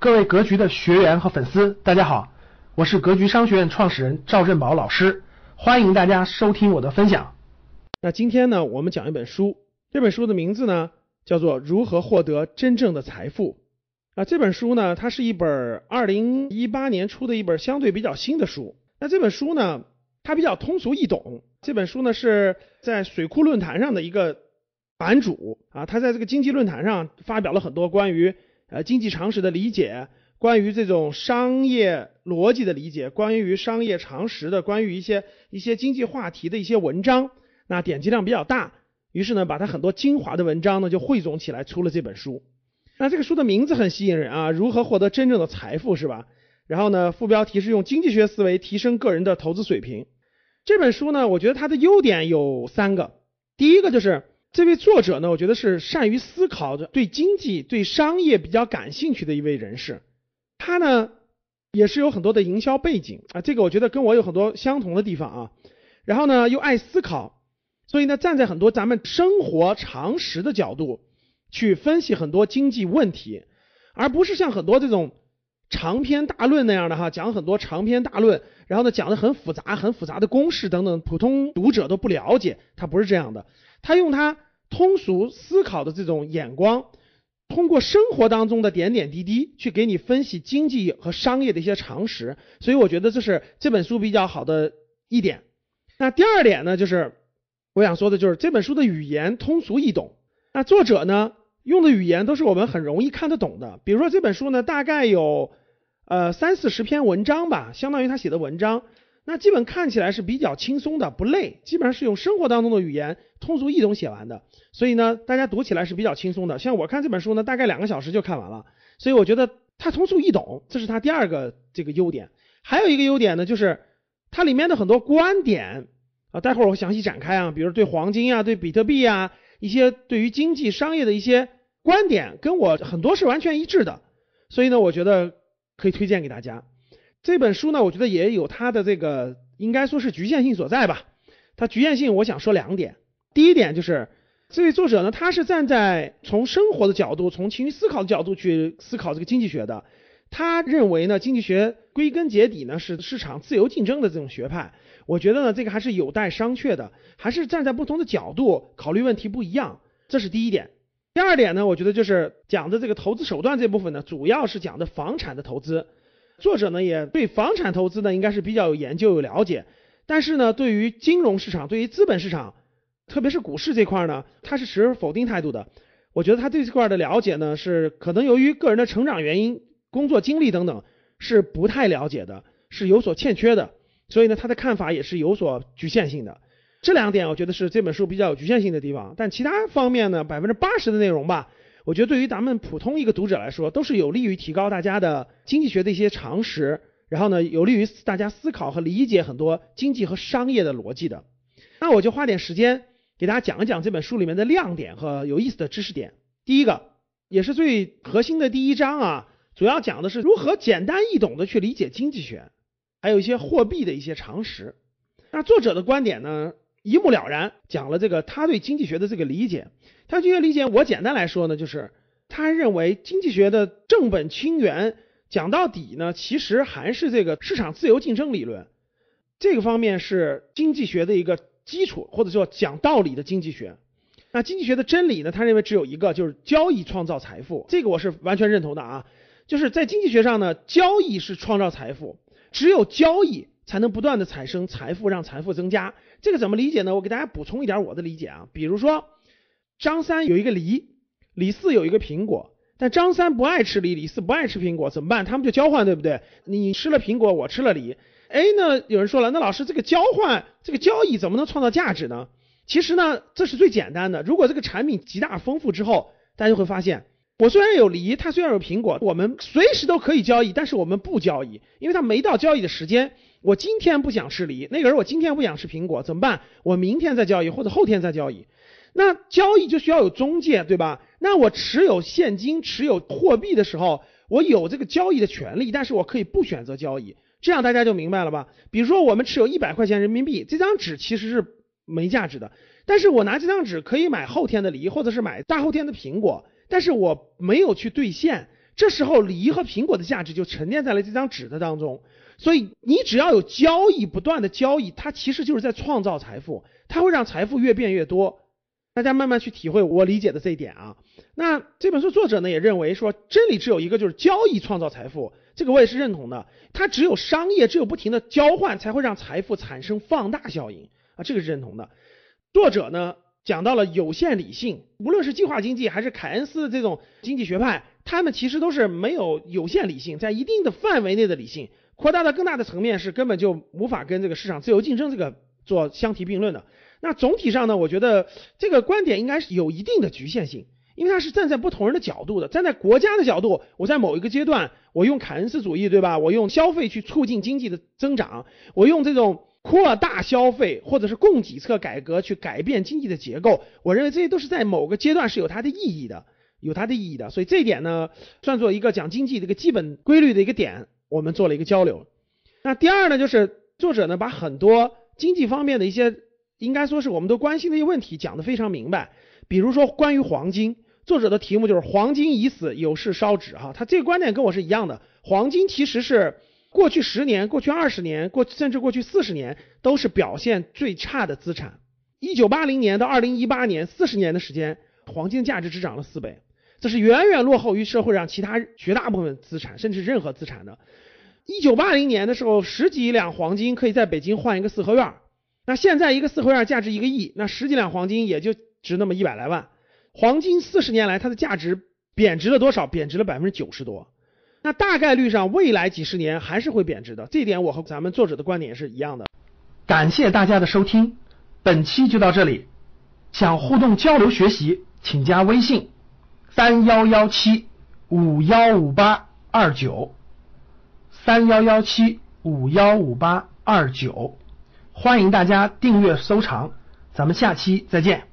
各位格局的学员和粉丝，大家好，我是格局商学院创始人赵振宝老师，欢迎大家收听我的分享。那今天呢，我们讲一本书，这本书的名字呢叫做《如何获得真正的财富》啊。这本书呢，它是一本二零一八年出的一本相对比较新的书。那这本书呢，它比较通俗易懂。这本书呢是在水库论坛上的一个版主啊，他在这个经济论坛上发表了很多关于。呃，经济常识的理解，关于这种商业逻辑的理解，关于商业常识的，关于一些一些经济话题的一些文章，那点击量比较大，于是呢，把它很多精华的文章呢就汇总起来出了这本书。那这个书的名字很吸引人啊，如何获得真正的财富是吧？然后呢，副标题是用经济学思维提升个人的投资水平。这本书呢，我觉得它的优点有三个，第一个就是。这位作者呢，我觉得是善于思考的，对经济、对商业比较感兴趣的一位人士。他呢，也是有很多的营销背景啊，这个我觉得跟我有很多相同的地方啊。然后呢，又爱思考，所以呢，站在很多咱们生活常识的角度去分析很多经济问题，而不是像很多这种长篇大论那样的哈，讲很多长篇大论，然后呢，讲的很复杂、很复杂的公式等等，普通读者都不了解。他不是这样的。他用他通俗思考的这种眼光，通过生活当中的点点滴滴去给你分析经济和商业的一些常识，所以我觉得这是这本书比较好的一点。那第二点呢，就是我想说的就是这本书的语言通俗易懂。那作者呢用的语言都是我们很容易看得懂的。比如说这本书呢，大概有呃三四十篇文章吧，相当于他写的文章。那基本看起来是比较轻松的，不累，基本上是用生活当中的语言通俗易懂写完的，所以呢，大家读起来是比较轻松的。像我看这本书呢，大概两个小时就看完了，所以我觉得它通俗易懂，这是它第二个这个优点。还有一个优点呢，就是它里面的很多观点啊，待会儿我详细展开啊，比如对黄金啊、对比特币啊一些对于经济商业的一些观点，跟我很多是完全一致的，所以呢，我觉得可以推荐给大家。这本书呢，我觉得也有它的这个应该说是局限性所在吧。它局限性，我想说两点。第一点就是这位作者呢，他是站在从生活的角度、从情绪思考的角度去思考这个经济学的。他认为呢，经济学归根结底呢是市场自由竞争的这种学派。我觉得呢，这个还是有待商榷的，还是站在不同的角度考虑问题不一样。这是第一点。第二点呢，我觉得就是讲的这个投资手段这部分呢，主要是讲的房产的投资。作者呢也对房产投资呢应该是比较有研究有了解，但是呢对于金融市场对于资本市场，特别是股市这块呢，他是持否定态度的。我觉得他对这块的了解呢是可能由于个人的成长原因、工作经历等等是不太了解的，是有所欠缺的，所以呢他的看法也是有所局限性的。这两点我觉得是这本书比较有局限性的地方，但其他方面呢百分之八十的内容吧。我觉得对于咱们普通一个读者来说，都是有利于提高大家的经济学的一些常识，然后呢，有利于大家思考和理解很多经济和商业的逻辑的。那我就花点时间给大家讲一讲这本书里面的亮点和有意思的知识点。第一个，也是最核心的第一章啊，主要讲的是如何简单易懂的去理解经济学，还有一些货币的一些常识。那作者的观点呢，一目了然，讲了这个他对经济学的这个理解。他这个理解，我简单来说呢，就是他认为经济学的正本清源，讲到底呢，其实还是这个市场自由竞争理论，这个方面是经济学的一个基础，或者说讲道理的经济学。那经济学的真理呢，他认为只有一个，就是交易创造财富，这个我是完全认同的啊。就是在经济学上呢，交易是创造财富，只有交易才能不断的产生财富，让财富增加。这个怎么理解呢？我给大家补充一点我的理解啊，比如说。张三有一个梨，李四有一个苹果，但张三不爱吃梨，李四不爱吃苹果，怎么办？他们就交换，对不对？你吃了苹果，我吃了梨。哎，那有人说了，那老师这个交换，这个交易怎么能创造价值呢？其实呢，这是最简单的。如果这个产品极大丰富之后，大家就会发现，我虽然有梨，它虽然有苹果，我们随时都可以交易，但是我们不交易，因为它没到交易的时间。我今天不想吃梨，那个人我今天不想吃苹果，怎么办？我明天再交易，或者后天再交易。那交易就需要有中介，对吧？那我持有现金、持有货币的时候，我有这个交易的权利，但是我可以不选择交易，这样大家就明白了吧？比如说我们持有一百块钱人民币，这张纸其实是没价值的，但是我拿这张纸可以买后天的梨，或者是买大后天的苹果，但是我没有去兑现，这时候梨和苹果的价值就沉淀在了这张纸的当中。所以你只要有交易，不断的交易，它其实就是在创造财富，它会让财富越变越多。大家慢慢去体会我理解的这一点啊。那这本书作者呢也认为说，真理只有一个，就是交易创造财富。这个我也是认同的。它只有商业，只有不停的交换，才会让财富产生放大效应啊，这个是认同的。作者呢讲到了有限理性，无论是计划经济还是凯恩斯的这种经济学派，他们其实都是没有有限理性，在一定的范围内的理性。扩大到更大的层面是根本就无法跟这个市场自由竞争这个做相提并论的。那总体上呢，我觉得这个观点应该是有一定的局限性，因为它是站在不同人的角度的。站在国家的角度，我在某一个阶段，我用凯恩斯主义，对吧？我用消费去促进经济的增长，我用这种扩大消费或者是供给侧改革去改变经济的结构。我认为这些都是在某个阶段是有它的意义的，有它的意义的。所以这一点呢，算作一个讲经济的一个基本规律的一个点。我们做了一个交流。那第二呢，就是作者呢把很多经济方面的一些，应该说是我们都关心的一些问题讲得非常明白。比如说关于黄金，作者的题目就是“黄金已死，有事烧纸”哈，他这个观点跟我是一样的。黄金其实是过去十年、过去二十年、过甚至过去四十年都是表现最差的资产。一九八零年到二零一八年四十年的时间，黄金价值只涨了四倍。这是远远落后于社会上其他绝大部分资产，甚至任何资产的。一九八零年的时候，十几两黄金可以在北京换一个四合院，那现在一个四合院价值一个亿，那十几两黄金也就值那么一百来万。黄金四十年来它的价值贬值了多少？贬值了百分之九十多。那大概率上未来几十年还是会贬值的，这点我和咱们作者的观点是一样的。感谢大家的收听，本期就到这里。想互动交流学习，请加微信。三幺幺七五幺五八二九，三幺幺七五幺五八二九，欢迎大家订阅收藏，咱们下期再见。